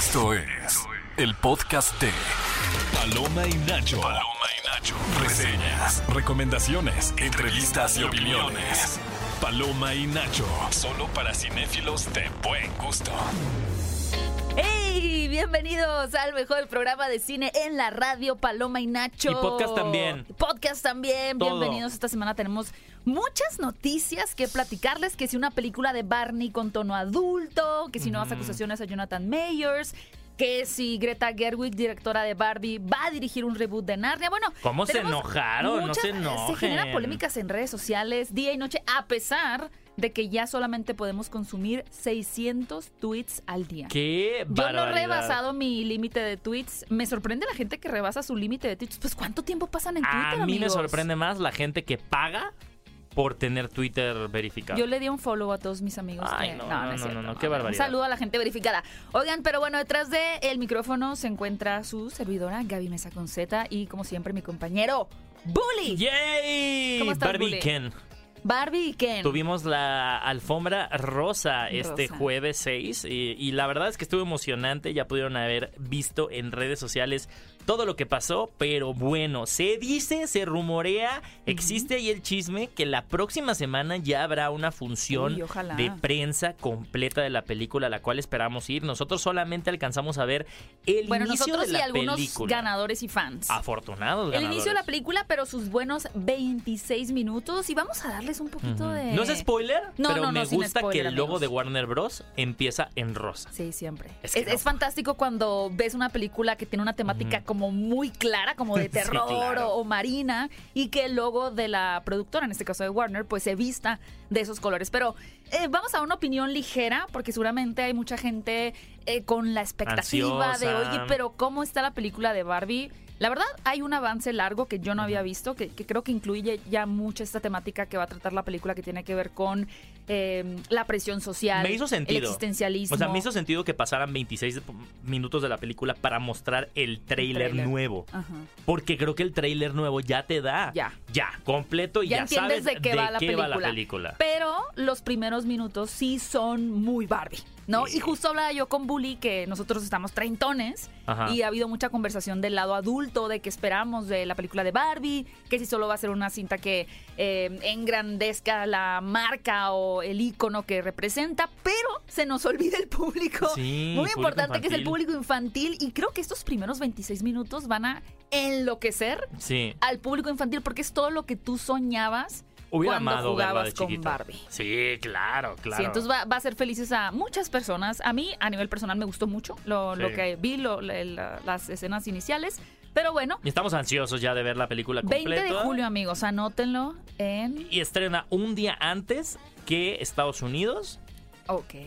Esto es el podcast de Paloma y Nacho. Paloma y Nacho. Reseñas, recomendaciones, entrevistas y opiniones. Paloma y Nacho. Solo para cinéfilos de buen gusto. ¡Hey! Bienvenidos al mejor programa de cine en la radio Paloma y Nacho. Y podcast también. Podcast también. Todo. Bienvenidos. Esta semana tenemos muchas noticias que platicarles. Que si una película de Barney con tono adulto, que si nuevas acusaciones a Jonathan Mayers. Que si Greta Gerwig, directora de Barbie, va a dirigir un reboot de Narnia. Bueno, ¿Cómo se enojaron? No muchas- se enojen. generan polémicas en redes sociales día y noche, a pesar de que ya solamente podemos consumir 600 tweets al día. ¡Qué Yo no he barbaridad! rebasado mi límite de tweets. Me sorprende la gente que rebasa su límite de tweets. Pues ¿cuánto tiempo pasan en Twitter, A mí me sorprende más la gente que paga por tener Twitter verificado. Yo le di un follow a todos mis amigos. Ay, que- no, no, no, cierto, no, no, qué barbaridad. Un saludo a la gente verificada. Oigan, pero bueno, detrás del micrófono se encuentra su servidora, Gaby Mesa con Z, y como siempre, mi compañero, Bully. ¡Yay! ¿Cómo estás, Barbie Bully? Ken. Barbie y Ken. Tuvimos la alfombra rosa este jueves 6 y, y la verdad es que estuvo emocionante. Ya pudieron haber visto en redes sociales todo lo que pasó, pero bueno, se dice, se rumorea, existe ahí el chisme que la próxima semana ya habrá una función Uy, de prensa completa de la película a la cual esperamos ir. Nosotros solamente alcanzamos a ver el Bueno, inicio nosotros de y la algunos película. ganadores y fans. Afortunados El ganadores. inicio de la película, pero sus buenos 26 minutos. Y vamos a darles un poquito de. No es spoiler, No, pero no, no, me gusta spoiler, que el logo amigos. de Warner Bros. empieza en rosa. Sí, siempre. Es que fantástico cuando ves una película que tiene una temática como muy clara, como de Sí, terror claro. o, o marina, y que el logo de la productora, en este caso de Warner, pues se vista de esos colores. Pero eh, vamos a una opinión ligera, porque seguramente hay mucha gente eh, con la expectativa de, oye, pero ¿cómo está la película de Barbie? La verdad, hay un avance largo que yo no había visto, que, que creo que incluye ya mucho esta temática que va a tratar la película que tiene que ver con eh, la presión social, Me hizo sentido. el existencialismo. O sea, me hizo sentido que pasaran 26 minutos de la película para mostrar el tráiler. nuevo. Ajá. Porque creo que el tráiler nuevo ya te da. Ya. Ya, completo y Ya ya, entiendes sabes de qué va la qué va la película. Pero los primeros minutos sí son muy Barbie, ¿no? Sí. Y justo hablaba yo con Bully que nosotros estamos treintones Ajá. y ha habido mucha conversación del lado adulto de que esperamos de la película de Barbie, que si solo va a ser una cinta que eh, engrandezca la marca o el icono que representa, pero se nos olvida el público. Sí, muy público importante que es el público infantil y creo que estos primeros 26 minutos van a enloquecer Sí. al público infantil porque es todo lo que tú soñabas Hubiera cuando amado jugabas de con chiquito. Barbie. Sí, claro, claro. Sí, entonces va, va a hacer felices a muchas personas. A mí, a nivel personal, me gustó mucho lo, que vi, lo- la- la- las escenas iniciales. Pero bueno, Y estamos ansiosos ya de ver la película 20 completa. de julio, amigos, anótenlo en... Y estrena un día antes que Estados Unidos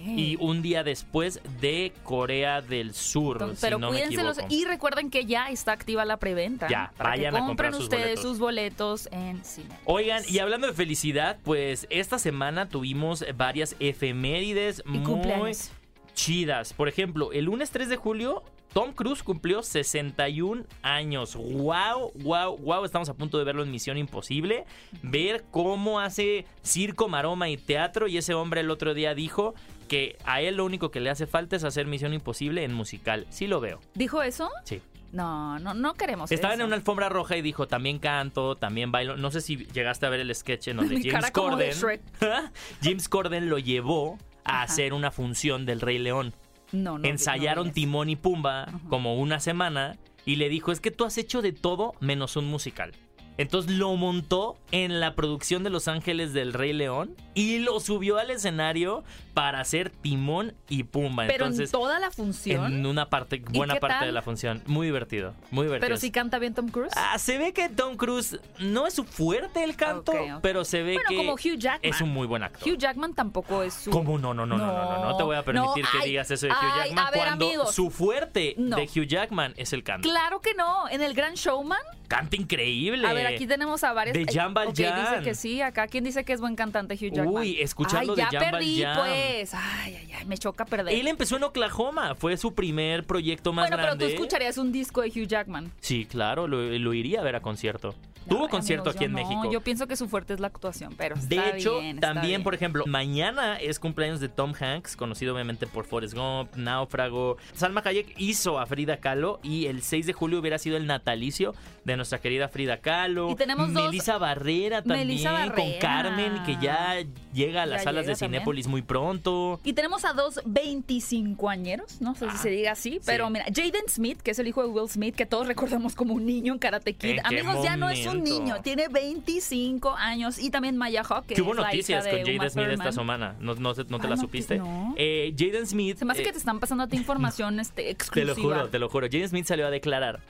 Y un día después de Corea del Sur. Entonces, si pero no me y recuerden que ya está activa la preventa. Ya, para vayan que a comprar sus ustedes boletos. sus boletos en cine. Oigan, y hablando de felicidad, pues esta semana tuvimos varias efemérides Y muy cumpleaños. chidas. Por ejemplo, el lunes 3 de julio, Tom Cruise cumplió 61 años. ¡Wow! ¡Wow! ¡Wow! Estamos a punto de verlo en Misión Imposible. Ver cómo hace circo, maroma y teatro. Y ese hombre el otro día dijo que a él lo único que le hace falta es hacer Misión Imposible en musical. Sí lo veo. ¿Dijo eso? Sí. No, no, no queremos Estaba eso. en una alfombra roja y dijo, también canto, también bailo. No sé si llegaste a ver el sketch en donde Mi James cara como de Corden... James Corden lo llevó a Ajá. hacer una función del Rey León. No, no. Ensayaron no. Timón y Pumba como una semana y le dijo, es que tú has hecho de todo menos un musical. Entonces lo montó en la producción de Los Ángeles del Rey León y lo subió al escenario para hacer Timón y Pumba. Pero Entonces, en toda la función. en una parte, buena parte tal? de la función. Muy divertido, muy divertido. Pero si canta bien Tom Cruise. Ah, se ve que Tom Cruise no es su fuerte el canto, pero se ve Bueno, que como Hugh Jackman. es un muy buen actor. Hugh Jackman tampoco es su. ¿Cómo no? No, no, no, no, no, no, no te voy a permitir No, que ay, digas eso de Hugh Jackman ver, cuando amigos. su fuerte No. de Hugh Jackman es el canto. Claro que no. En el Gran Showman. Canta increíble. A ver, aquí tenemos a varios. De Jan Ok, Valjean. dice que sí. Acá, ¿quién dice que es buen cantante Hugh Jackman? Uy, escuchando de Jan perdí, Valjean. pues. Ay, ay, ay. Me choca perder. Él empezó en Oklahoma, fue su primer proyecto más bueno, pero grande. tú escucharías un disco de Hugh Jackman. Sí, claro, lo, lo iría a ver a concierto. Tuvo concierto amigos, aquí en no, México. Yo pienso que su fuerte es la actuación, pero De está hecho, bien, está también, bien. por ejemplo, mañana es cumpleaños de Tom Hanks, conocido obviamente por Forrest Gump, Náufrago. Salma Hayek hizo a Frida Kahlo y el 6 de julio hubiera sido el natalicio de nuestra querida Frida Kahlo. Y tenemos dos- Melissa Barrera también, Melissa con. Carmen, que ya llega a las Ya salas de. Cinépolis muy pronto. Y tenemos a dos 25 añeros, no sé si Ah, se diga así, pero mira, Jaden Smith, que es el hijo de Will Smith, que todos recordamos como un niño en Karate Kid. ¿En qué Amigos, ya no es un momento? niño, tiene 25 años. Y también Maya Hawke, que Que hubo es la noticias hija con de Jaden Smith esta Thurman. semana. ¿No, no, te- no te Ah, la no, supiste? no. Eh, Jaden Smith. Se me hace eh, que te están pasando a ti información este, Te exclusiva. lo juro, te lo juro. Jaden Smith salió a declarar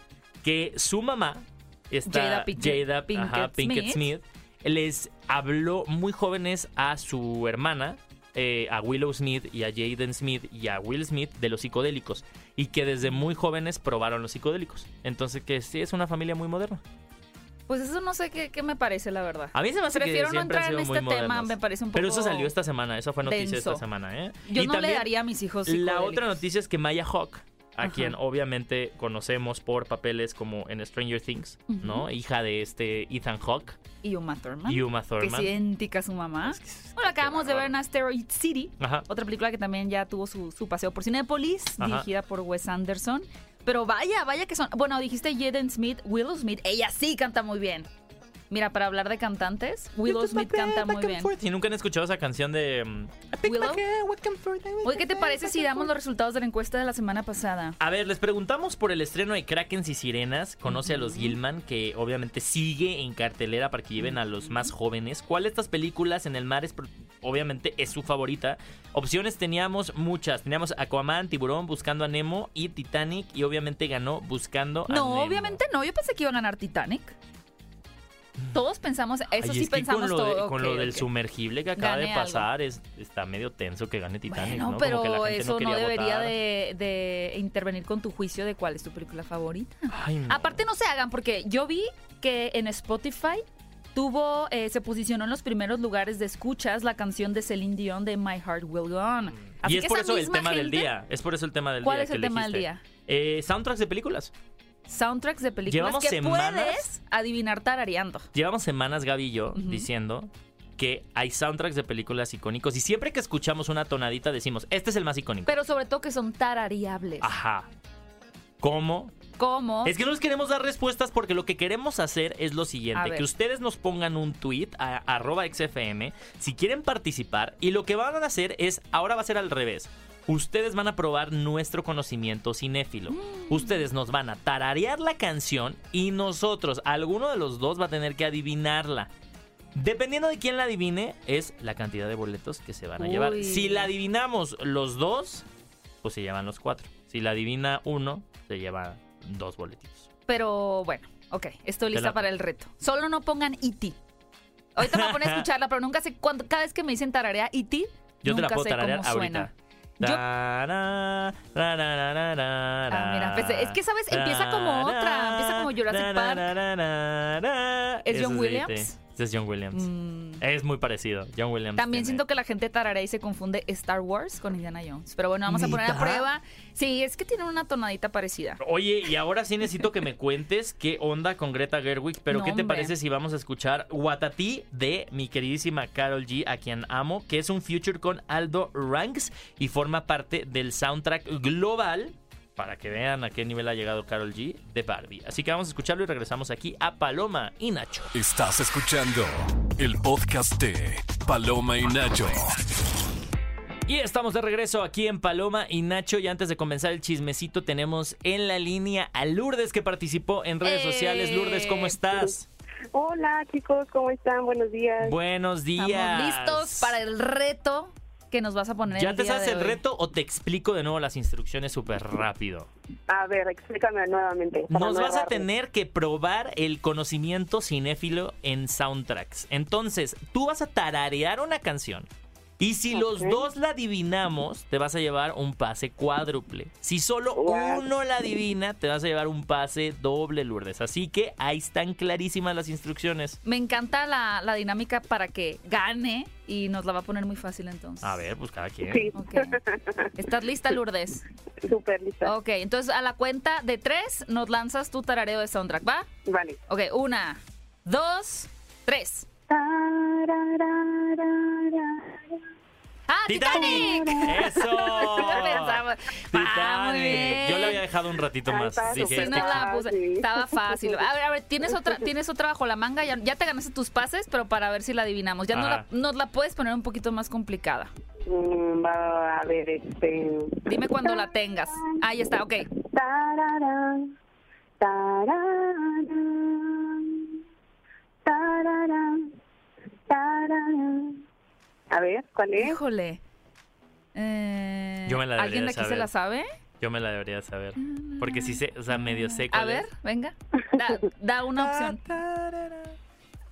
que su mamá, esta Jada Pinkett- Jada Pinkett ajá, Pinkett Smith. Smith, les habló muy jóvenes a su hermana, eh, a Willow Smith y a Jaden Smith y a Will Smith de los psicodélicos. Y que desde muy jóvenes probaron los psicodélicos. Entonces que sí es una familia muy moderna. Pues eso no sé qué, qué me parece, la verdad. A mí se me hace Prefiero que no entrar en este tema, me parece un Pero poco eso salió esta semana, esa fue noticia denso. esta semana, ¿eh? Yo Y no le daría a mis hijos La otra noticia es que Maya Hawk, a Ajá. quien obviamente conocemos por papeles como en Stranger Things, ¿no? Hija de este Ethan Hawke Y Uma Thurman. y Uma que Thurman. es idéntica a su mamá. Es que es- Bueno, acabamos de ver en. Asteroid City, Ajá. otra película que también ya tuvo su, su paseo por Cinépolis, Ajá. dirigida por Wes Anderson. Pero vaya, vaya que son. Bueno, dijiste Jaden Smith, Willow Smith, ella sí canta muy bien. Mira, para hablar de cantantes, Willow Smith canta muy bien. Y nunca han escuchado esa canción de... mm, Willow. Oye, ¿qué te parece si damos los resultados de la encuesta de la semana pasada? A ver, les preguntamos por el estreno de Krakens y Sirenas. Conoce a los Gilman, que obviamente sigue en cartelera para que lleven a los más jóvenes. ¿Cuál de estas películas en el mar es, obviamente, es su favorita? Opciones teníamos muchas. Teníamos Aquaman, Tiburón, Buscando a Nemo y Titanic. Y obviamente ganó Buscando a No, Nemo. obviamente no. Yo pensé que iba a ganar Titanic. Todos pensamos, eso Ay, sí es que pensamos con lo, de- todo. con lo del sumergible que acaba de pasar, es, está medio tenso que gane Titanic, Bueno, ¿no? Como que la pero gente eso no, quería debería de, de intervenir con tu juicio de cuál es tu película favorita. Ay, no. Aparte no se hagan porque yo vi que en Spotify tuvo, eh, se posicionó en los primeros lugares de escuchas la canción de Celine Dion de My Heart Will Go On. Así y es que por eso el tema del día. Es por eso el tema del ¿Cuál día. es el que tema del día? Eh, soundtracks de películas. Soundtracks de películas Llevamos que semanas- puedes adivinar tarareando. Llevamos semanas, Gaby y yo, Ujú. diciendo que hay soundtracks de películas icónicos y siempre que escuchamos una tonadita decimos, este es el más icónico. Pero sobre todo que son tarareables. Ajá. ¿Cómo? ¿Cómo? Es que no les queremos dar respuestas porque lo que queremos hacer es lo A siguiente, ver. que ustedes nos pongan un tweet a arroba XFM si quieren participar y lo que van a hacer es, ahora va a ser al revés. Ustedes van a probar nuestro conocimiento cinéfilo. Mm. Ustedes nos van a tararear la canción y nosotros, alguno de los dos va a tener que adivinarla. Dependiendo de quién la adivine, es la cantidad de boletos que se van a llevar. Si la adivinamos los dos, pues se llevan los cuatro. Si la adivina uno, se lleva dos boletitos. Pero bueno, ok, estoy lista la- para el reto. Solo no pongan E.T. Ahorita me voy a escucharla, pero nunca sé cuándo. Cada vez que me dicen tararea E.T., Yo te la nunca puedo sé tararear cómo ahorita. suena. Yo- Ah, mira, pues, es que, ¿sabes? Empieza como otra, empieza como Jurassic Park. ¿Es John Williams? Es John Williams. Mm, Es muy parecido. John Williams. También tiene- siento que la gente tararea y se confunde Star Wars con Indiana Jones. Pero bueno, vamos a poner a prueba. Sí, es que tienen una tonadita parecida. Oye, y ahora sí necesito que me cuentes qué onda con Greta Gerwig, pero No, ¿qué te hombre. parece si vamos a escuchar Watatí de mi queridísima Carol G, a quien amo, que es un feature con Aldo Ranks y forma parte del soundtrack global, para que vean a qué nivel ha llegado Carol G, de Barbie. Así que vamos a escucharlo y regresamos aquí a Paloma y Nacho. Estás escuchando el podcast de Paloma y Nacho. Y estamos de regreso aquí en Paloma y Nacho. Y antes de comenzar el chismecito, tenemos en la línea a Lourdes que participó en redes ¡Eh! sociales. Lourdes, ¿cómo estás? Hola chicos, ¿cómo están? Buenos días. Buenos días. Estamos listos para el reto que nos vas a poner ¿Ya el te día sabes de el hoy. reto o te explico de nuevo las instrucciones súper rápido? A ver, explícame nuevamente. Nos no vas a tener que probar el conocimiento cinéfilo en soundtracks. Entonces, tú vas a tararear una canción. Y si los dos la adivinamos, te vas a llevar un pase cuádruple. Si solo Wow. uno la adivina, te vas a llevar un pase doble, Lourdes. Así que ahí están clarísimas las instrucciones. Me encanta la, la dinámica para que gane y nos la va a poner muy fácil entonces. A ver, pues cada quien. Sí, Ok. ¿Estás lista, Lourdes? súper lista. Ok, entonces a la cuenta de tres nos lanzas tu tarareo de soundtrack, ¿va? Vale. Ok, una, dos, tres. ¡Ah, Titanic! ¡Eso! Lo pensamos. Ah, muy bien. Yo le había dejado un ratito Ay, más. Dije, Sí, no este la puse. fácil. Estaba fácil. A ver, a ver, ¿tienes otra, tienes otra bajo la manga? Ya, ya te ganaste tus pases, pero para ver si la adivinamos. Ya no la, nos la puedes poner un poquito más complicada. Mm, va a ver, este. Dime cuando la tengas. Ahí está, ok. Tararán, tararán, tararán, A ver, ¿cuál es? Híjole. Eh, Yo me la ¿Alguien debería de aquí se la sabe? Yo me la debería saber. Porque sí sé, o sea, medio sé A cuál ver, es. venga. Da, da una opción.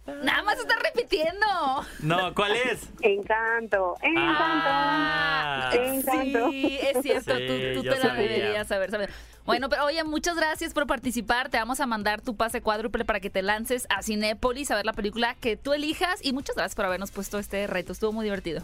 Nada más está repitiendo. No, ¿cuál es? Encanto, encanto. Ah. Encanto. Sí, es cierto, Sí, tú, te la sabía. deberías saber, saber. Bueno, pero oye, muchas gracias por participar. Te vamos a mandar tu pase cuádruple para que te lances a Cinépolis a ver la película que tú elijas. Y muchas gracias por habernos puesto este reto. Estuvo muy divertido.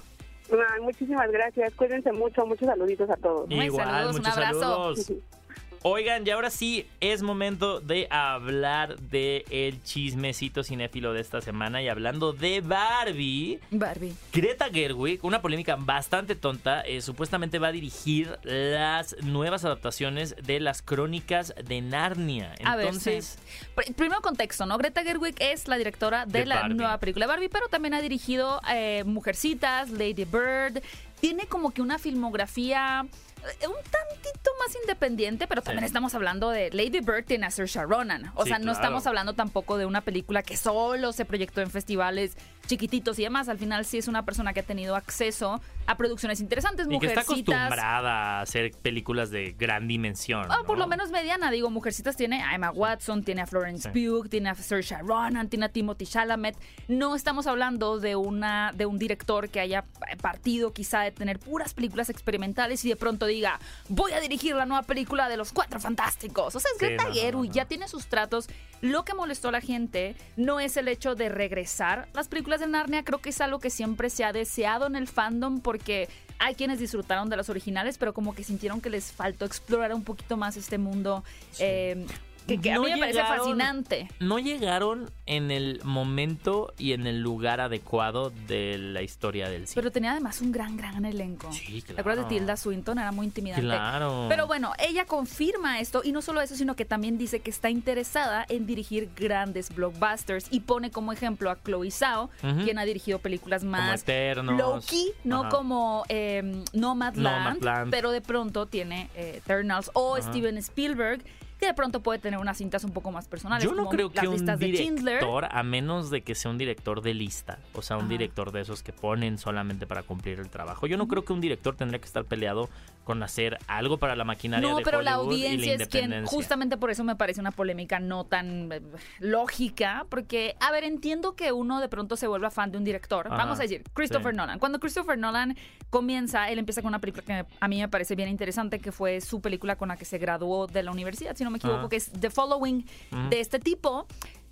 Ay, muchísimas gracias. Cuídense mucho. Muchos saluditos a todos. Muy Igual, saludos, un muchos abrazo. saludos. Oigan, y ahora sí es momento de hablar de el chismecito cinéfilo de esta semana. Y hablando de Barbie, Barbie. Greta Gerwig, una polémica bastante tonta, eh, supuestamente va a dirigir las nuevas adaptaciones de las crónicas de Narnia. A ver, Entonces, sí. Pr- Primero contexto, ¿no? Greta Gerwig es la directora de, De la Barbie. nueva película de Barbie, pero también ha dirigido eh, Mujercitas, Lady Bird. Tiene como que una filmografía un tantito más independiente, pero también Sí. estamos hablando de Lady Bird tiene a Saoirse Ronan. O Sí, sea, no claro. estamos hablando tampoco de una película que solo se proyectó en festivales chiquititos y demás. Al final sí es una persona que ha tenido acceso a producciones interesantes, y que está acostumbrada a hacer películas de gran dimensión. Ah, por ¿no? lo menos mediana, digo, Mujercitas tiene a Emma Watson, tiene a Florence Sí. Pugh, tiene a Saoirse Ronan, tiene a Timothy Chalamet. No estamos hablando de una de un director que haya partido quizá de tener puras películas experimentales y de pronto diga, voy a dirigir la nueva película de los Cuatro Fantásticos. O sea, es Sí, Greta no, no. ya tiene sus tratos. Lo que molestó a la gente no es el hecho de regresar. Las películas de Narnia creo que es algo que siempre se ha deseado en el fandom porque hay quienes disfrutaron de las originales, pero como que sintieron que les faltó explorar un poquito más este mundo eh, que, que a No mí me parece fascinante. no llegaron en el momento y en el lugar adecuado de la historia del cine. Pero tenía además un gran, gran elenco. Sí, ¿Te acuerdas de claro. Tilda Swinton? Era muy intimidante. Claro. Pero bueno, ella confirma esto y no solo eso, sino que también dice que está interesada en dirigir grandes blockbusters y pone como ejemplo a Chloe Zhao, quien ha dirigido películas más low-key, no Ajá. como eh, Nomadland, Nomadland. pero de pronto tiene eh, Eternals o Ajá. Steven Spielberg, que de pronto puede tener unas cintas un poco más personales. Yo no como creo las que un de director, a menos de que sea un director de lista, o sea, un Ajá. director de esos que ponen solamente para cumplir el trabajo. Yo no creo que un director tendría que estar peleado con hacer algo para la maquinaria No, de pero la y audiencia es quien, justamente por eso me parece una polémica no tan eh, lógica, porque, a ver, entiendo que uno de pronto se vuelva fan de un director. Ajá, Vamos a decir, Christopher sí. Nolan. Cuando Christopher Nolan comienza, él empieza con una película que a mí me parece bien interesante, que fue su película con la que se graduó de la universidad, si no me equivoco, Ajá. que es The Following, de este tipo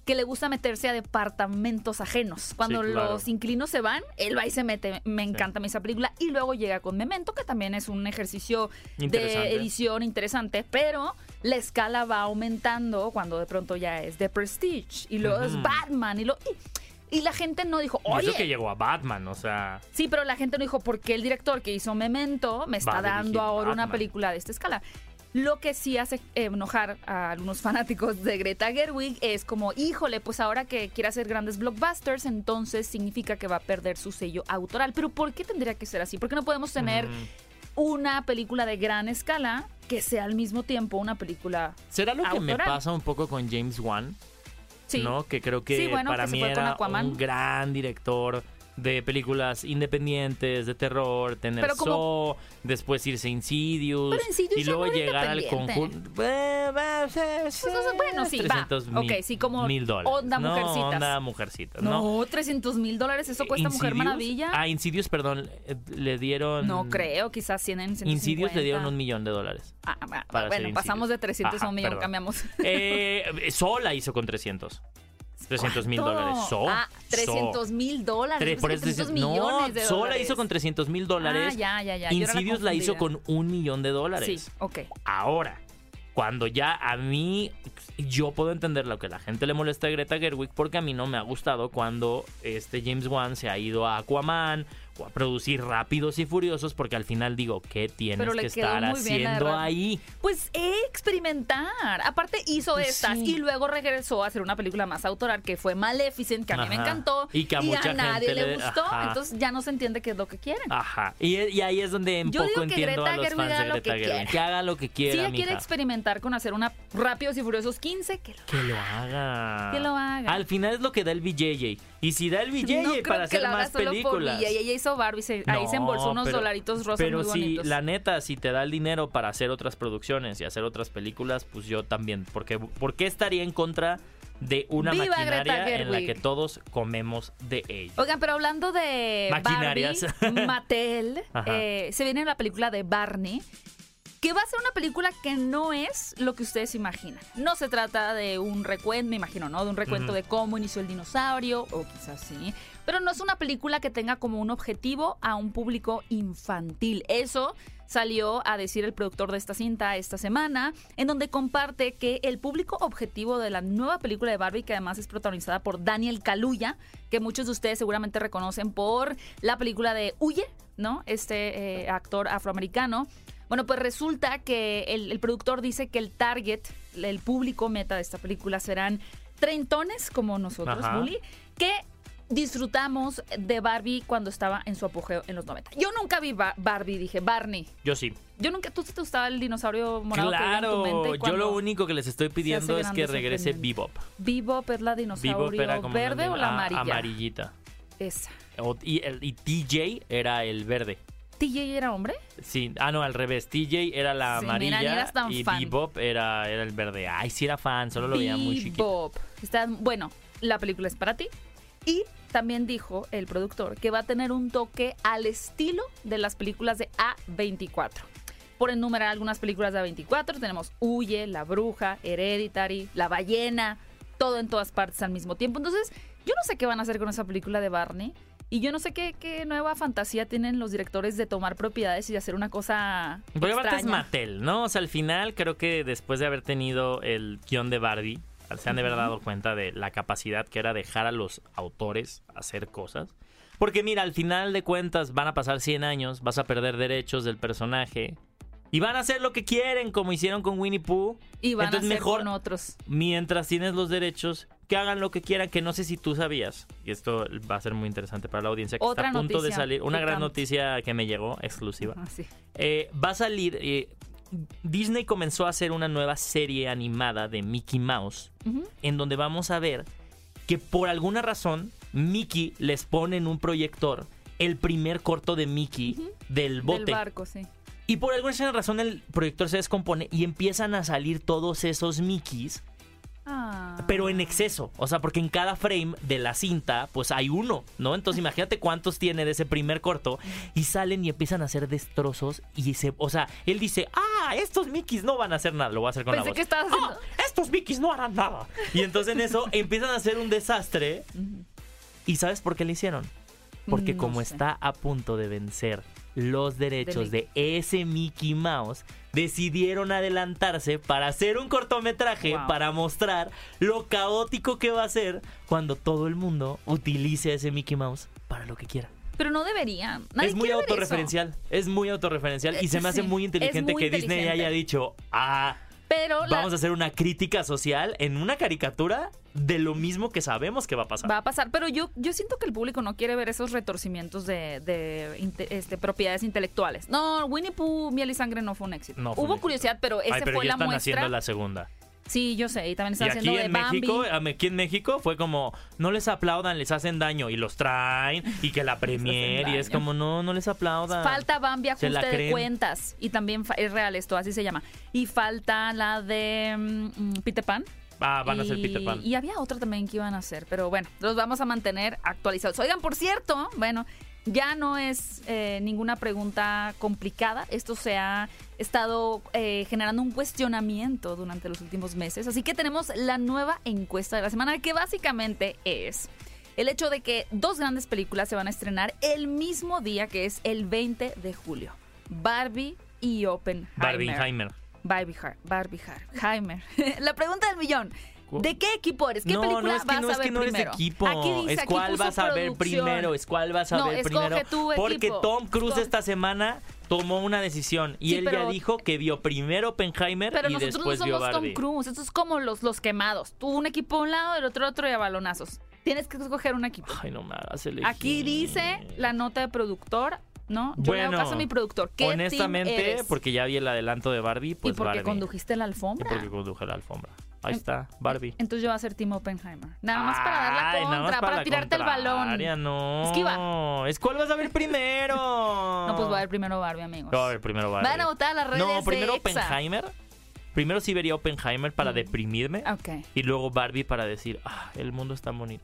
que le gusta meterse a departamentos ajenos. Cuando Sí, claro. los inquilinos se van, él va y se mete. Me encanta esa película. Y luego llega con Memento, que también es un ejercicio de edición interesante, pero la escala va aumentando cuando de pronto ya es The Prestige y luego es. Batman y lo y, y la gente no dijo, Y eso que oye, llegó a Batman, o sea, sí, pero la gente no dijo, ¿por qué el director que hizo Memento me está dando ahora una Batman?" película de esta escala? Lo que sí hace eh, enojar a algunos fanáticos de Greta Gerwig es como, híjole, pues ahora que quiere hacer grandes blockbusters, entonces significa que va a perder su sello autoral. Pero ¿por qué tendría que ser así? ¿Por qué no podemos tener mm, una película de gran escala que sea al mismo tiempo una película ¿será lo que me pasa un poco con James Wan? sí ¿no? Que creo que Sí, bueno, para que mí era un gran director de películas independientes, de terror, tener Pero como- Saw, después irse a Insidious, Pero Insidious y luego llegar al conjunto. Pues, bueno, sí, va. 300 Ok, mil, sí, como mil dólares. onda No, Mujercitas. onda mujercitas. no, No, 300 mil dólares, eso cuesta Mujer Insidious- Maravilla. Ah, Insidious, perdón, eh, le dieron... no creo, quizás 100 en 150. Insidious le dieron un millón de dólares. Ah, bueno, pasamos de 300 a Ajá, un millón, perdón. cambiamos. Eh, Saw la hizo con 300. 300 mil dólares. Saw. Ah, 300 mil dólares. Por eso que 300 dices- millones de no, dólares. hizo con 300 mil dólares. Ah, ya, ya, ya. Insidious la hizo con un millón de dólares. Sí, ok. Ahora, Cuando ya a mí, yo puedo entender lo que la gente le molesta a Greta Gerwig porque a mí no me ha gustado cuando este James Wan se ha ido a Aquaman o a producir Rápidos y Furiosos porque al final digo, ¿qué tienes que estar bien haciendo ahí? Pues eh, experimentar. Aparte hizo Pues estas sí. y luego regresó a hacer una película más autoral que fue Maleficent, que a mí me encantó Y que a mucha nadie gente le le- gustó. ajá. Entonces ya no se entiende qué es lo que quieren. Ajá. Y, y ahí es donde un Yo poco digo que entiendo Greta a los Gerwig fans haga de lo Greta que Gerwig. quiera. Que haga lo que si quiera, ella quiere experimentar con hacer una Rápidos y Furiosos 15, que lo Que lo haga. Que lo haga. Al final es lo que da el BJJ. Y si da el no creo para hacer más películas. por ella. Hizo Barbie, se- ahí se No, embolsó unos pero- dolaritos rosas Pero muy si bonitos. la neta, si te da el dinero para hacer otras producciones y hacer otras películas, pues yo también. Porque, ¿Por qué estaría en contra de una ¡Viva maquinaria en la que todos comemos de ella? Oigan, pero hablando de Maquinarias. Barbie, Mattel, eh, se viene la película de Barney, que va a ser una película que no es lo que ustedes imaginan. No se trata de un recuento, me imagino, ¿no? De un recuento de cómo inició el dinosaurio, o quizás sí. Pero no es una película que tenga como un objetivo a un público infantil. Eso salió a decir el productor de esta cinta esta semana, en donde comparte que el público objetivo de la nueva película de Barbie, que además es protagonizada por Daniel Kaluuya, que muchos de ustedes seguramente reconocen por la película de Huye, ¿no? Este eh, actor afroamericano. Bueno, pues resulta que el, el productor dice que el target, el público meta de esta película serán treintones como nosotros, Ajá. Bully, que disfrutamos de Barbie cuando estaba en su apogeo en los 90. Yo nunca vi Ba- Barbie, dije Barney. Yo sí. Yo nunca, ¿tú sí te gustaba el dinosaurio morado que había en tu mente? Claro, yo lo único que les estoy pidiendo es que se regrese. Bebop. Bebop es la Bebop dinosaurio era como verde o la ah, amarilla. amarillita. Esa. O- y, el- y TJ era el verde. ¿TJ era hombre? Sí, ah, no, al revés. TJ era la Sí, amarilla y fan. Bebop era, era el verde. Ay, sí era fan, solo lo veía muy chiquito. Está, bueno, la película es para ti. Y también dijo el productor que va a tener un toque al estilo de las películas de A24. Por enumerar algunas películas de A24, tenemos Huye, La Bruja, Hereditary, La Ballena, todo en todas partes al mismo tiempo. Entonces, yo no sé qué van a hacer con esa película de Barney. Y yo no sé qué, qué nueva fantasía tienen los directores de tomar propiedades y de hacer una cosa. Porque aparte es. Mattel, ¿no? O sea, al final creo que después de haber tenido el guion de Barbie, se han de haber dado cuenta de la capacidad que era dejar a los autores hacer cosas. Porque mira, al final de cuentas van a pasar 100 años, vas a perder derechos del personaje y van a hacer lo que quieren, como hicieron con Winnie Pooh. Y van Entonces a hacer mejor con otros. mientras tienes los derechos, que hagan lo que quieran, que no sé si tú sabías, y esto va a ser muy interesante para la audiencia, que Otra está a punto de salir, una gran noticia que me llegó, exclusiva. Ah, sí. Eh, va a salir, eh, Disney comenzó a hacer una nueva serie animada de Mickey Mouse, en donde vamos a ver que por alguna razón Mickey les pone en un proyector el primer corto de Mickey del bote. Del barco, sí. Y por alguna razón el proyector se descompone y empiezan a salir todos esos Mickeys Ah. pero en exceso. O sea, porque en cada frame de la cinta, pues hay uno, ¿no? Entonces imagínate cuántos tiene de ese primer corto. Y salen y empiezan a hacer destrozos. Y se. O sea, él dice, ah, estos Mickeys no van a hacer nada. Lo voy a hacer con Pensé la voz. que estabas haciendo- "Ah, estos Mickeys no harán nada. Y entonces en eso empiezan a hacer un desastre. ¿Y sabes por qué lo hicieron? Porque No como sé. está a punto de vencer los derechos De de, ese Mickey Mouse, decidieron adelantarse para hacer un cortometraje Wow. para mostrar lo caótico que va a ser cuando todo el mundo utilice ese Mickey Mouse para lo que quiera. Pero no deberían. Nadie es muy autorreferencial, es muy autorreferencial y Eh, se me hace sí, muy inteligente muy que Disney haya dicho, ah, Pero la- vamos a hacer una crítica social en una caricatura de lo mismo que sabemos que va a pasar. va a pasar. Pero yo, yo siento que el público no quiere ver esos retorcimientos de, de este, propiedades intelectuales. No, Winnie Pooh, Miel y Sangre no fue un éxito. No fue un Hubo éxito. curiosidad, pero pero fue ya la están muestra. haciendo la segunda. Sí, yo sé. Y también Y están aquí haciendo de en Bambi. México, aquí en México fue como no les aplaudan, les hacen daño y los traen y que la premier y es como no, no les aplaudan. Falta Bambi ajuste de cuentas. Y también es real esto, así se llama. Y falta la de mm, Peter Pan. Ah, van a ser Y- Peter Pan. Y había otra también que iban a hacer, pero bueno, los vamos a mantener actualizados. Oigan, por cierto, bueno, ya no es eh, ninguna pregunta complicada. Esto se ha estado eh, generando un cuestionamiento durante los últimos meses. Así que tenemos la nueva encuesta de la semana, que básicamente es el hecho de que dos grandes películas se van a estrenar el mismo día, que es el 20 de julio. Barbie y Oppenheimer. Barbenheimer. Barbie, Har- Barbie Heimer. La pregunta del millón. ¿Cu- ¿De qué equipo eres? ¿Qué no, película no es que vas no a es ver que no eres de equipo. Aquí dice, es cuál vas a ver primero, es cuál vas a No, ver primero. tu Porque. Tom Cruise Escoge. esta semana tomó una decisión y Sí, él ya dijo que vio primero Oppenheimer Pero y nosotros no después vio somos Tom Barbie. Cruise. Esto es como los, los quemados. Tú un equipo a un lado, el otro otro y a balonazos. Tienes que escoger un equipo. Ay, no me hagas elegir. Aquí dice la nota de productor, ¿no? Yo le hago Bueno, caso a mi productor. ¿Qué team Honestamente, eres? porque ya vi el adelanto de Barbie, pues y porque Barbie. condujiste la Y alfombra. porque conduje la alfombra. Ahí En- está, Barbie. Entonces yo voy a ser Team Oppenheimer. Nada más para dar la contra, para, la tirarte el balón. No. Esquiva. Es cuál vas a ver primero. No, pues voy a ver primero Barbie, amigos. Yo voy a ver primero Barbie. Van a votar a las redes No, primero de. Oppenheimer. Primero sí vería Oppenheimer para Mm. deprimirme. Ok. Y luego Barbie para decir, ah, el mundo está bonito.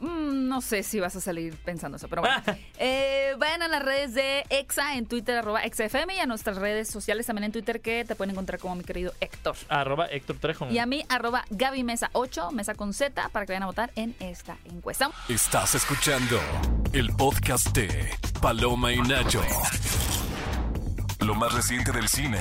Mm, no sé si vas a salir pensando eso, pero bueno. Eh, vayan a las redes de EXA en Twitter, arroba EXAFM, y a nuestras redes sociales también en Twitter que te pueden encontrar como mi querido Héctor. Arroba Héctor Trejo. Y a mí, arroba Gaby Mesa 8, Mesa con Z, para que vayan a votar en esta encuesta. Estás escuchando el podcast de Paloma y Nacho. Lo más reciente del cine.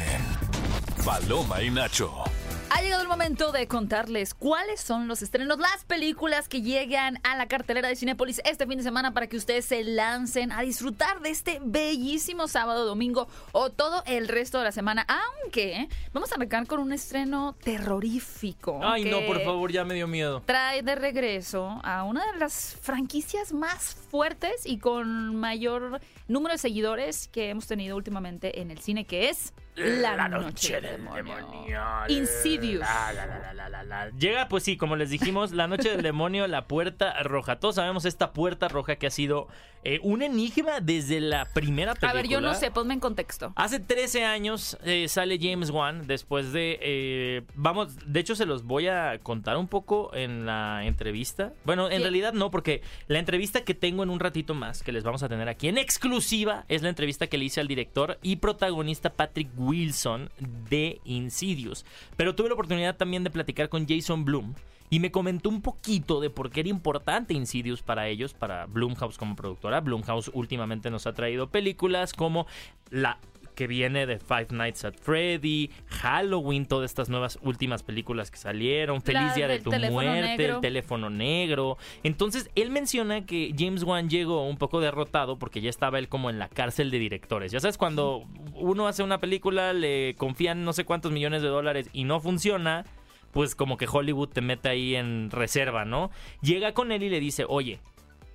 Paloma y Nacho. Ha llegado el momento de contarles cuáles son los estrenos, las películas que llegan a la cartelera de Cinépolis este fin de semana para que ustedes se lancen a disfrutar de este bellísimo sábado, domingo o todo el resto de la semana. Aunque vamos a arrancar con un estreno terrorífico. Ay, no, por favor, ya me dio miedo. Trae de regreso a una de las franquicias más fuertes y con mayor número de seguidores que hemos tenido últimamente en el cine, que es La, Noche, del Demonio. Insidious. La, la, la. Llega, pues sí, como les dijimos, la noche del demonio, la puerta roja. Todos sabemos esta puerta roja que ha sido eh, un enigma desde la primera película. A ver, yo no sé, ponme en contexto. Hace 13 años eh, sale James Wan después de... eh, vamos, de hecho se los voy a contar un poco en la entrevista. Bueno, en realidad no, porque la entrevista que tengo en un ratito más, que les vamos a tener aquí en exclusiva, es la entrevista que le hice al director y protagonista Patrick Wilson de Insidious. Pero tuve la oportunidad también de platicar con Jason Bloom. Y me comentó un poquito de por qué era importante Insidious para ellos, para Blumhouse como productora. Blumhouse últimamente nos ha traído películas como la que viene de Five Nights at Freddy, Halloween, todas estas nuevas últimas películas que salieron, Feliz La Día de tu muerte, negro. el teléfono negro. Entonces, él menciona que James Wan llegó un poco derrotado porque ya estaba él como en la cárcel de directores. Ya sabes, cuando uno hace una película, le confían no sé cuántos millones de dólares y no funciona, pues como que Hollywood te mete ahí en reserva, ¿no? Llega con él y le dice, oye,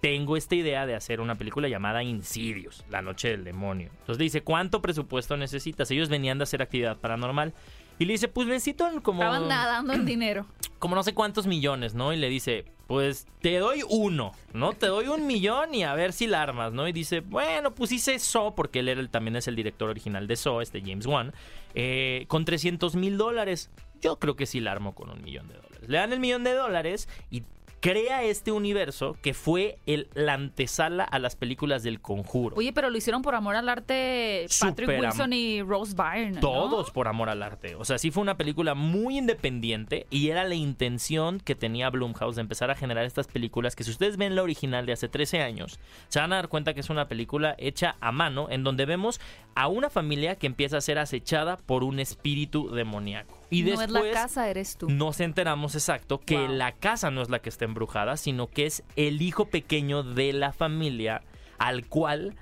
tengo esta idea de hacer una película llamada Insidious, La Noche del Demonio. Entonces le dice, ¿cuánto presupuesto necesitas? Ellos venían de hacer actividad paranormal. Y le dice, pues necesito como, Estaban nadando en dinero. como no sé cuántos millones, ¿no? Y le dice, pues te doy uno, ¿no? Te doy un millón y a ver si la armas, ¿no? Y dice, bueno, pues hice So, porque él era el- también es el director original de So, este James Wan, eh, con 300 mil dólares. Yo creo que sí la armo con un millón de dólares. Le dan el millón de dólares y crea este universo que fue el, la antesala a las películas del conjuro. Oye, pero lo hicieron por amor al arte Patrick Wilson y Rose Byrne. ¿no? Todos por amor al arte. O sea, sí fue una película muy independiente y era la intención que tenía Blumhouse de empezar a generar estas películas que si ustedes ven la original de hace 13 años, se van a dar cuenta que es una película hecha a mano en donde vemos a una familia que empieza a ser acechada por un espíritu demoníaco. Y no después es la casa, eres tú. nos enteramos exacto que Wow. la casa no es la que está embrujada, sino que es el hijo pequeño de la familia al cual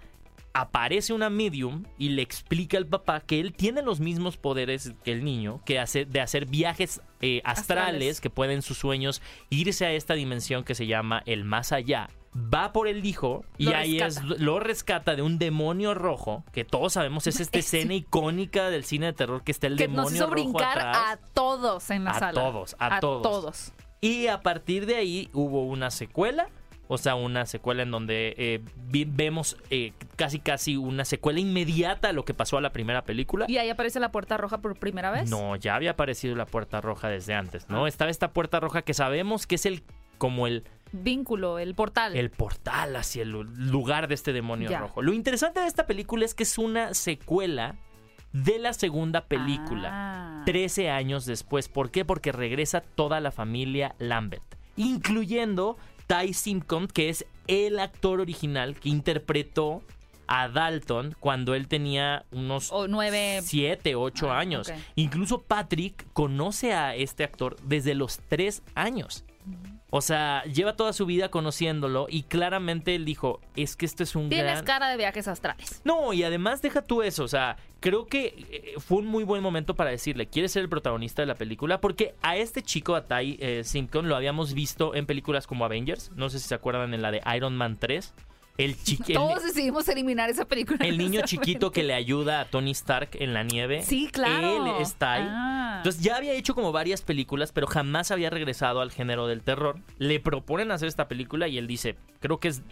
aparece una medium y le explica al papá que él tiene los mismos poderes que el niño, que hace de hacer viajes eh, astrales, Astrales. que pueden en sus sueños irse a esta dimensión que se llama el más allá. Va por el hijo y Lo ahí rescata. es lo rescata de un demonio rojo, que todos sabemos es esta escena icónica del cine de terror que está el que demonio nos hizo rojo brincar atrás. a todos en la A sala. todos, a todos. todos. Y a partir de ahí hubo una secuela. O sea, una secuela en donde eh, vi- vemos eh, casi casi una secuela inmediata a lo que pasó a la primera película. Y ahí aparece la puerta roja por primera vez. No, ya había aparecido la puerta roja desde antes, Ah. ¿no? Estaba esta puerta roja que sabemos que es el como el, Vínculo, el portal. el portal hacia el lu- lugar de este demonio Ya. rojo. Lo interesante de esta película es que es una secuela de la segunda película. Ah. 13 años después. ¿Por qué? Porque regresa toda la familia Lambert, incluyendo Ty Simpson, que es el actor original que interpretó a Dalton cuando él tenía unos O nueve. 7, 8 Ah, años. Incluso Patrick conoce a este actor desde los 3 años. O sea, lleva toda su vida conociéndolo y claramente él dijo, es que esto es un Tienes gran... cara de viajes astrales. No, y además deja tú eso, o sea, creo que eh, fue un muy buen momento para decirle, ¿quieres ser el protagonista de la película? Porque a este chico, a Ty eh, Simpson, lo habíamos visto en películas como Avengers, no sé si se acuerdan en la de Iron Man 3, el, chiqui- Todos decidimos eliminar esa película. el niño chiquito que le ayuda a Tony Stark en la nieve. Sí, claro. Él está ahí. Ah. Entonces ya había hecho como varias películas, pero jamás había regresado al género del terror. Le proponen hacer esta película y él dice, creo que es...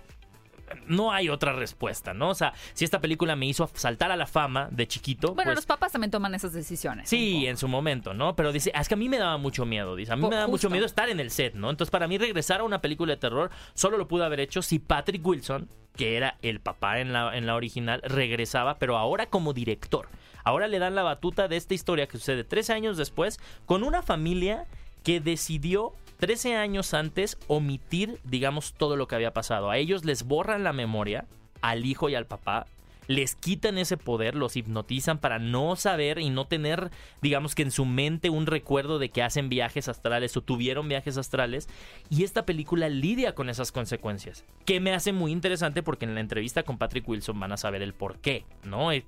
No hay otra respuesta, ¿no? O sea, si esta película me hizo saltar a la fama de chiquito, Bueno, pues los papás también toman esas decisiones. Sí, en su momento, ¿no? Pero dice, "Ah, es que a mí me daba mucho miedo, dice, a mí me daba justo. mucho miedo estar en el set, ¿no? Entonces, para mí regresar a una película de terror solo lo pudo haber hecho si Patrick Wilson, que era el papá en la, en la original, regresaba, pero ahora como director. Ahora le dan la batuta de esta historia que sucede 13 años después con una familia que decidió 13 años antes omitir, digamos, todo lo que había pasado. A ellos les borran la memoria, al hijo y al papá, les quitan ese poder, los hipnotizan para no saber y no tener, digamos que en su mente un recuerdo de que hacen viajes astrales o tuvieron viajes astrales. Y esta película lidia con esas consecuencias, que me hace muy interesante porque en la entrevista con Patrick Wilson van a saber el por qué, ¿no? Él,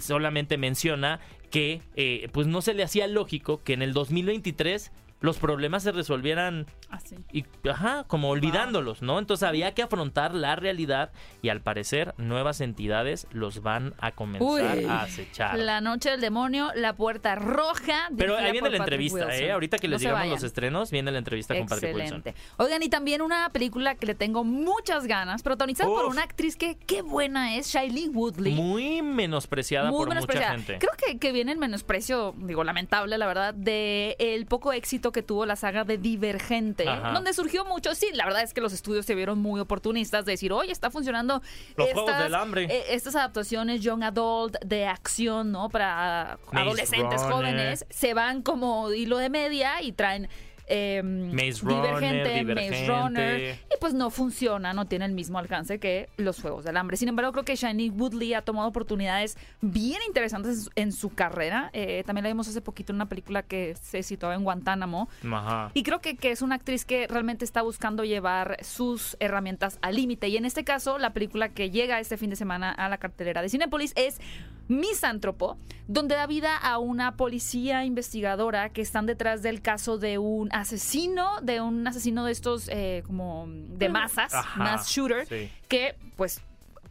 solamente menciona que eh, pues no se le hacía lógico que en el 2023 los problemas se resolvieran Así. y ajá, como olvidándolos, ¿no? Entonces había que afrontar la realidad y al parecer nuevas entidades los van a comenzar Uy. a acechar. La noche del demonio, la puerta roja. Pero ahí viene la Patrick entrevista, Wilson. ¿eh? Ahorita que les digamos los estrenos, viene la entrevista con Patrick Wilson. Excelente. Oigan, y también una película que le tengo muchas ganas, protagonizada por una actriz que qué buena es, Shailene Woodley. Muy menospreciada Muy por menospreciada. mucha gente. Creo que, que viene el menosprecio, digo, lamentable, la verdad, de el poco éxito que tuvo la saga de Divergente, Ajá. donde surgió mucho. Sí, la verdad es que los estudios se vieron muy oportunistas de decir, oye, está funcionando Los Juegos del Hambre. eh, estas adaptaciones young adult de acción, ¿no? Para Maze adolescentes Runner. jóvenes, se van como hilo de media y traen eh, Maze Runner, Divergente. Runner, y pues no funciona, no tiene el mismo alcance que los Juegos del Hambre. Sin embargo, creo que Shiny Woodley ha tomado oportunidades bien interesantes en su, carrera. Eh, también la vimos hace poquito en una película que se situaba en Guantánamo. Ajá. Y creo que, que es una actriz que realmente está buscando llevar sus herramientas al límite. Y en este caso, la película que llega este fin de semana a la cartelera de Cinépolis es Misántropo, donde da vida a una policía investigadora que están detrás del caso de un asesino, de un asesino de estos eh, como de masas, Ajá, mass shooter, sí. que pues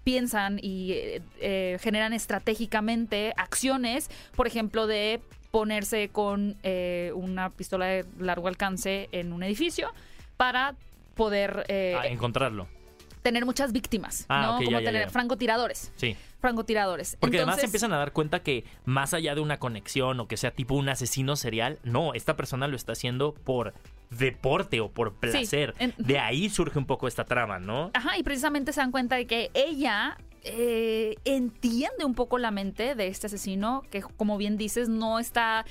piensan y eh, eh, generan estratégicamente acciones, por ejemplo, de ponerse con eh, una pistola de largo alcance en un edificio para poder eh, A encontrarlo. tener muchas víctimas, Ah, ¿no? Como ya, ya, tener ya. francotiradores, Sí. Francotiradores. Porque además se empiezan a dar cuenta que más allá de una conexión o que sea tipo un asesino serial, no, esta persona lo está haciendo por deporte o por placer. en- De ahí surge un poco esta trama, ¿no? Ajá, y precisamente se dan cuenta de que ella eh, entiende un poco la mente de este asesino, que como bien dices, no está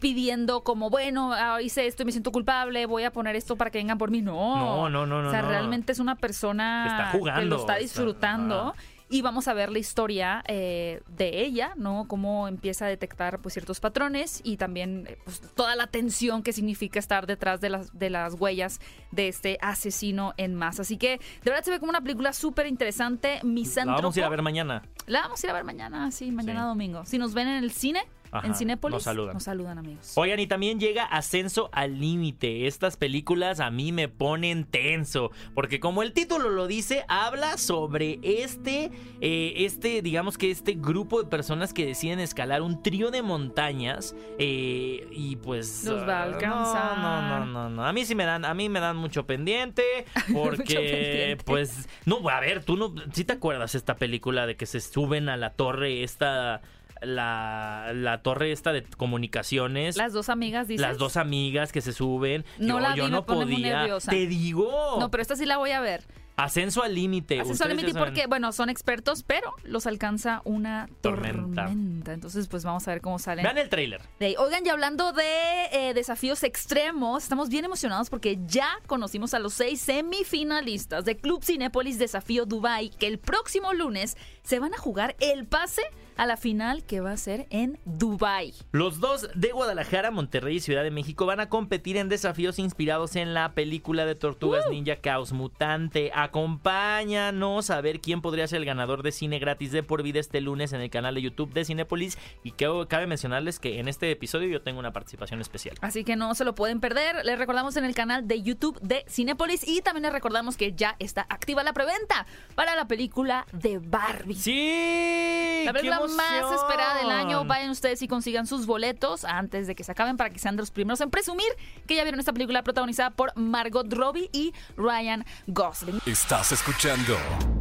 pidiendo como, bueno, ah, hice esto y me siento culpable, voy a poner esto para que vengan por mí. No, No, no, no, no, O sea, no. realmente es una persona Que lo está disfrutando. Y vamos a ver la historia eh, de ella, ¿no? Cómo empieza a detectar pues, ciertos patrones y también eh, pues, toda la tensión que significa estar detrás de las, de las huellas de este asesino en masa. Así que de verdad se ve como una película súper interesante, La vamos a ir a ver mañana. La vamos a ir a ver mañana, sí, mañana Sí. domingo. Si nos ven en el cine, Ajá, en Cinépolis, nos saludan. Nos saludan, amigos. Oigan, y también llega Ascenso al Límite. Estas películas a mí me ponen tenso, porque como el título lo dice, habla sobre este, eh, este, digamos que este grupo de personas que deciden escalar un trío de montañas eh, y pues... Los va a ah, alcanzar. No, no, no, no, no. A mí sí me dan, a mí me dan mucho pendiente, porque Mucho pendiente. pues... No, a ver, tú no... ¿Sí te acuerdas esta película de que se suben a la torre esta... La, la torre esta de comunicaciones Las dos amigas dicen. las dos amigas que se suben. No yo, la vi, yo no podía. Te digo. No, pero esta sí la voy a ver. Ascenso al límite. Ascenso al límite porque, bueno, son expertos, pero los alcanza una Tormenta. tormenta. Entonces, pues vamos a ver cómo salen. Vean el tráiler. Oigan, y hablando de eh, desafíos extremos, estamos bien emocionados porque ya conocimos a los seis semifinalistas de Club Cinépolis Desafío Dubai, que el próximo lunes se van a jugar el pase a la final que va a ser en Dubai. Los dos de Guadalajara, Monterrey y Ciudad de México van a competir en desafíos inspirados en la película de Tortugas Ninja Caos Mutante. Acompáñanos a ver quién podría ser el ganador de cine gratis de por vida este lunes en el canal de YouTube de Cinépolis. Y que cabe mencionarles que en este episodio yo tengo una participación especial. Así que no se lo pueden perder. Les recordamos en el canal de YouTube de Cinépolis y también les recordamos que ya está activa la preventa para la película de Barbie. ¡Sí! La ¡Qué más esperada del año. Vayan ustedes y consigan sus boletos antes de que se acaben para que sean de los primeros en presumir que ya vieron esta película protagonizada por Margot Robbie y Ryan Gosling. Estás escuchando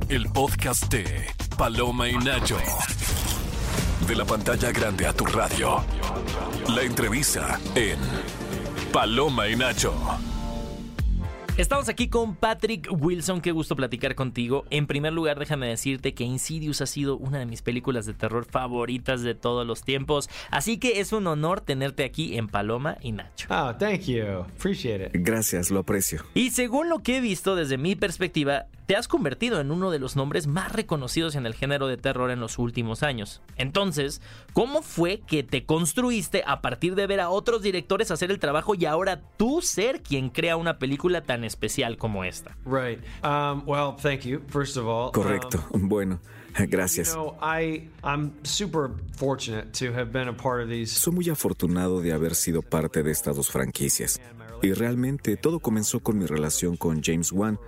el podcast de Paloma y Nacho. De la pantalla grande a tu radio. La entrevista en Paloma y Nacho. Estamos aquí con Patrick Wilson, qué gusto platicar contigo. En primer lugar, déjame decirte que Insidious ha sido una de mis películas de terror favoritas de todos los tiempos, así que es un honor tenerte aquí en Paloma y Nacho. Oh, thank you. Appreciate it. Gracias, lo aprecio. Y según lo que he visto desde mi perspectiva, te has convertido en uno de los nombres más reconocidos en el género de terror en los últimos años. Entonces, ¿cómo fue que te construiste a partir de ver a otros directores hacer el trabajo y ahora tú ser quien crea una película tan especial como esta? Right. Um, well, thank you, first of all. Correcto. Bueno, Um, gracias. you know, I, I'm super fortunate to have been a part of these. Soy muy afortunado de haber sido parte de estas dos franquicias. Y realmente todo comenzó con mi relación con James Wan.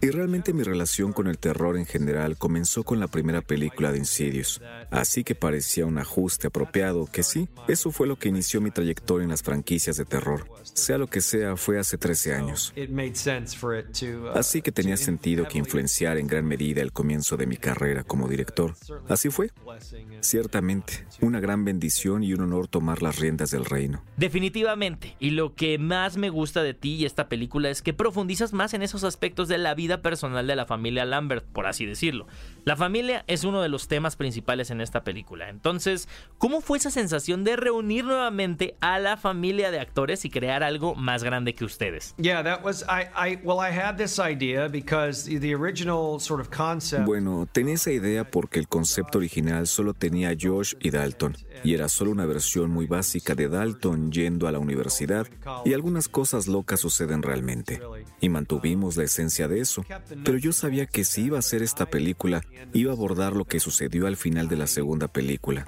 Y realmente mi relación con el terror en general comenzó con la primera película de Insidious. Así que parecía un ajuste apropiado que sí, eso fue lo que inició mi trayectoria en las franquicias de terror. Sea lo que sea, fue hace 13 años. Uh, Así que tenía sentido que influenciara en gran medida el comienzo de mi carrera como director. Así fue. Ciertamente, una gran bendición y un honor tomar las riendas del reino. Definitivamente. Y lo que más me gusta de ti y esta película es que profundizas más en esos aspectos de la vida personal de la familia Lambert, por así decirlo. La familia es uno de los temas principales en esta película. Entonces, ¿cómo fue esa sensación de reunir nuevamente a la familia de actores y crear algo más grande que ustedes? Yeah, that was I. I well, I had this idea because the- the original sort of concept. Bueno, tenía esa idea porque el concepto original solo tenía Josh y Dalton, y era solo una versión muy básica de Dalton yendo a la universidad, y algunas cosas locas suceden realmente. Y mantuvimos la esencia de eso. Pero yo sabía que si iba a hacer esta película, iba a abordar lo que sucedió al final de la segunda película.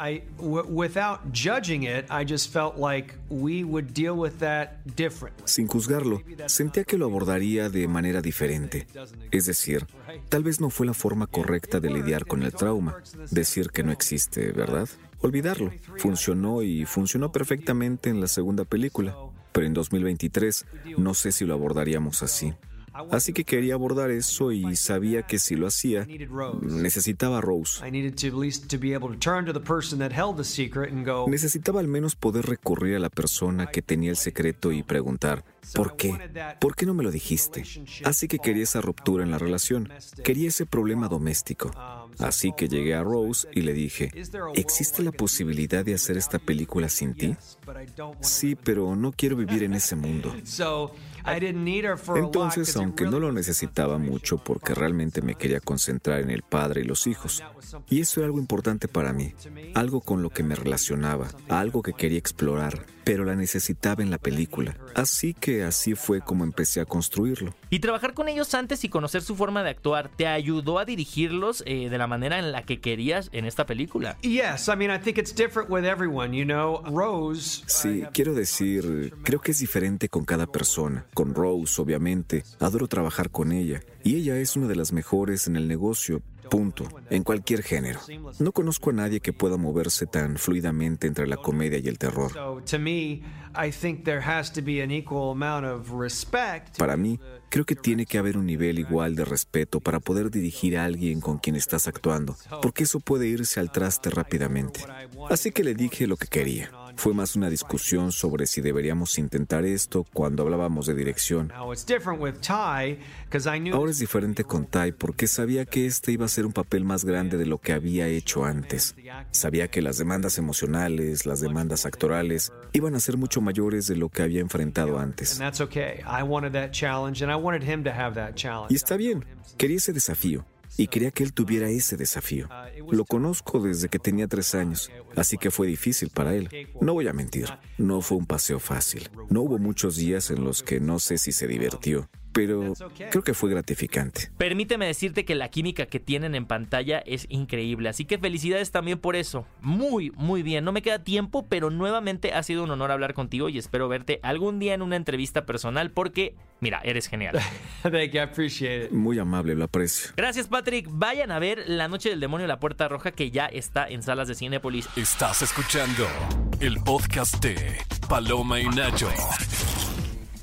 Sin juzgarlo, sentía que lo abordaría de manera diferente. Es decir, tal vez no fue la forma correcta de lidiar con el trauma, decir que no existe, ¿verdad? Olvidarlo. Funcionó y funcionó perfectamente en la segunda película, pero en 2023 no sé si lo abordaríamos así. Así que quería abordar eso y sabía que si lo hacía, necesitaba a Rose. Necesitaba al menos poder recurrir a la persona que tenía el secreto y preguntar, ¿por qué? ¿Por qué no me lo dijiste? Así que quería esa ruptura en la relación, quería ese problema doméstico. Así que llegué a Rose y le dije, ¿existe la posibilidad de hacer esta película sin ti? Sí, pero no quiero vivir en ese mundo. So I didn't need her for a lot Entonces, aunque no really lo necesitaba mucho porque realmente me quería concentrar en el padre y los hijos, y eso era algo importante para mí, algo con lo que me relacionaba, algo que quería explorar, pero la necesitaba en la película. Así que así fue como empecé a construirlo. Y trabajar con ellos antes y conocer su forma de actuar te ayudó a dirigirlos eh, de la manera en la que querías en esta película. Yes, I mean I think it's different with everyone. You know, Rose. Sí, quiero decir, creo que es diferente con cada persona. Con Rose, obviamente, adoro trabajar con ella, y ella es una de las mejores en el negocio, punto, en cualquier género. No conozco a nadie que pueda moverse tan fluidamente entre la comedia y el terror. Para mí, creo que tiene que haber un nivel igual de respeto para poder dirigir a alguien con quien estás actuando, porque eso puede irse al traste rápidamente. Así que le dije lo que quería. Fue más una discusión sobre si deberíamos intentar esto cuando hablábamos de dirección. Ahora es diferente con Ty porque sabía que este iba a ser un papel más grande de lo que había hecho antes. Sabía que las demandas emocionales, las demandas actorales, iban a ser mucho mayores de lo que había enfrentado antes. Y está bien, quería ese desafío. Y quería que él tuviera ese desafío. Lo conozco desde que tenía tres años, así que fue difícil para él. No voy a mentir, no fue un paseo fácil. No hubo muchos días en los que no sé si se divirtió, pero creo que fue gratificante. Permíteme decirte que la química que tienen en pantalla es increíble, así que felicidades también por eso. Muy, muy bien. No me queda tiempo, pero nuevamente ha sido un honor hablar contigo y espero verte algún día en una entrevista personal porque, mira, eres genial. Thank you. I appreciate it. Muy amable, lo aprecio. Gracias, Patrick. Vayan a ver La Noche del Demonio La Puerta Roja que ya está en salas de Cinépolis. Estás escuchando el podcast de Paloma y Nacho.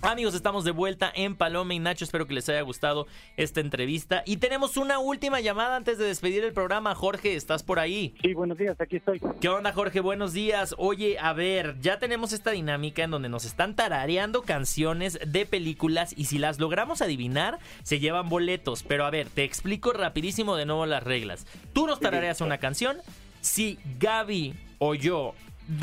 Amigos, estamos de vuelta en Paloma y Nacho. Espero que les haya gustado esta entrevista. Y tenemos una última llamada antes de despedir el programa. Jorge, ¿estás por ahí? Sí, buenos días, aquí estoy. ¿Qué onda, Jorge? Buenos días. Oye, a ver, ya tenemos esta dinámica en donde nos están tarareando canciones de películas y si las logramos adivinar, se llevan boletos. Pero a ver, te explico rapidísimo de nuevo las reglas. Tú nos tarareas una canción. Si Gaby o yo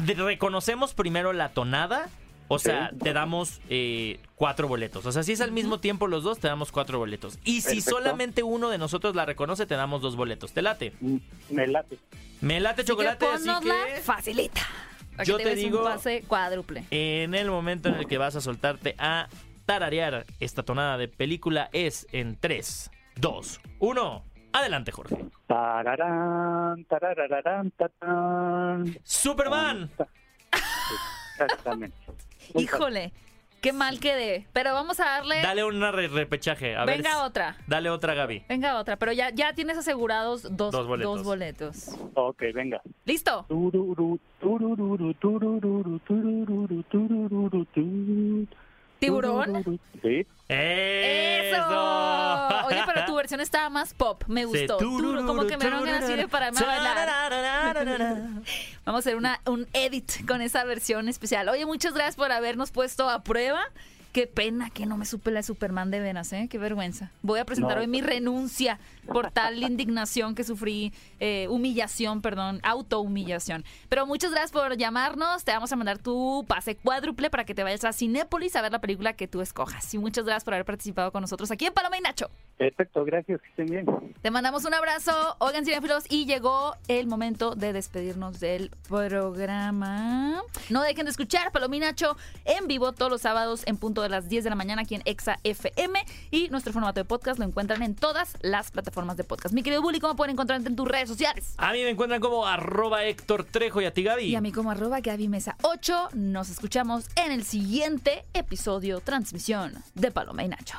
reconocemos primero la tonada, o sea, te damos eh, cuatro boletos. O sea, si es al mismo tiempo los dos, te damos cuatro boletos. Y si Perfecto. solamente uno de nosotros la reconoce, te damos dos boletos. ¿Te late? Mm, Me late. Me late chocolate, así que... facilita. Para Yo que te te, digo- un pase cuádruple. En el momento en el que vas a soltarte a tararear esta tonada de película es en 3, 2, 1. Adelante, Jorge. Tararán, tarararán, tatán. Superman. Exactamente. Muy fácil. Híjole, qué mal quedé. Pero vamos a darle. Dale un re- repechaje. A Venga otra. Dale otra, Gaby. Venga otra. Pero ya, ya tienes asegurados dos, Dos boletos. dos boletos. Ok, venga. ¿Listo? ¿Tiburón? Sí. ¡Eso! Oye, pero tu versión estaba más pop. Me gustó. Como que me dieron ganas así de pararme a bailar. Vamos a hacer una, un edit con esa versión especial. Oye, muchas gracias por habernos puesto a prueba. Qué pena que no me supe la de Superman de veras, ¿eh? Qué vergüenza. Voy a presentar No, hoy mi renuncia por tal indignación que sufrí, eh, humillación, perdón, autohumillación. Pero muchas gracias por llamarnos. Te vamos a mandar tu pase cuádruple para que te vayas a Cinépolis a ver la película que tú escojas. Y muchas gracias por haber participado con nosotros aquí en Paloma y Nacho. Perfecto, gracias, que estén bien. Te mandamos un abrazo, oigan cinéfilos, y llegó el momento de despedirnos del programa. No dejen de escuchar Palominacho en vivo todos los sábados en punto de las 10 de la mañana aquí en Exa FM y nuestro formato de podcast lo encuentran en todas las plataformas de podcast. Mi querido Bully, ¿cómo pueden encontrarte en tus redes sociales? A mí me encuentran como arroba Héctor Trejo y a ti, Gaby. Y a mí como arroba Gaby Mesa 8. Nos escuchamos en el siguiente episodio transmisión de Paloma y Nacho.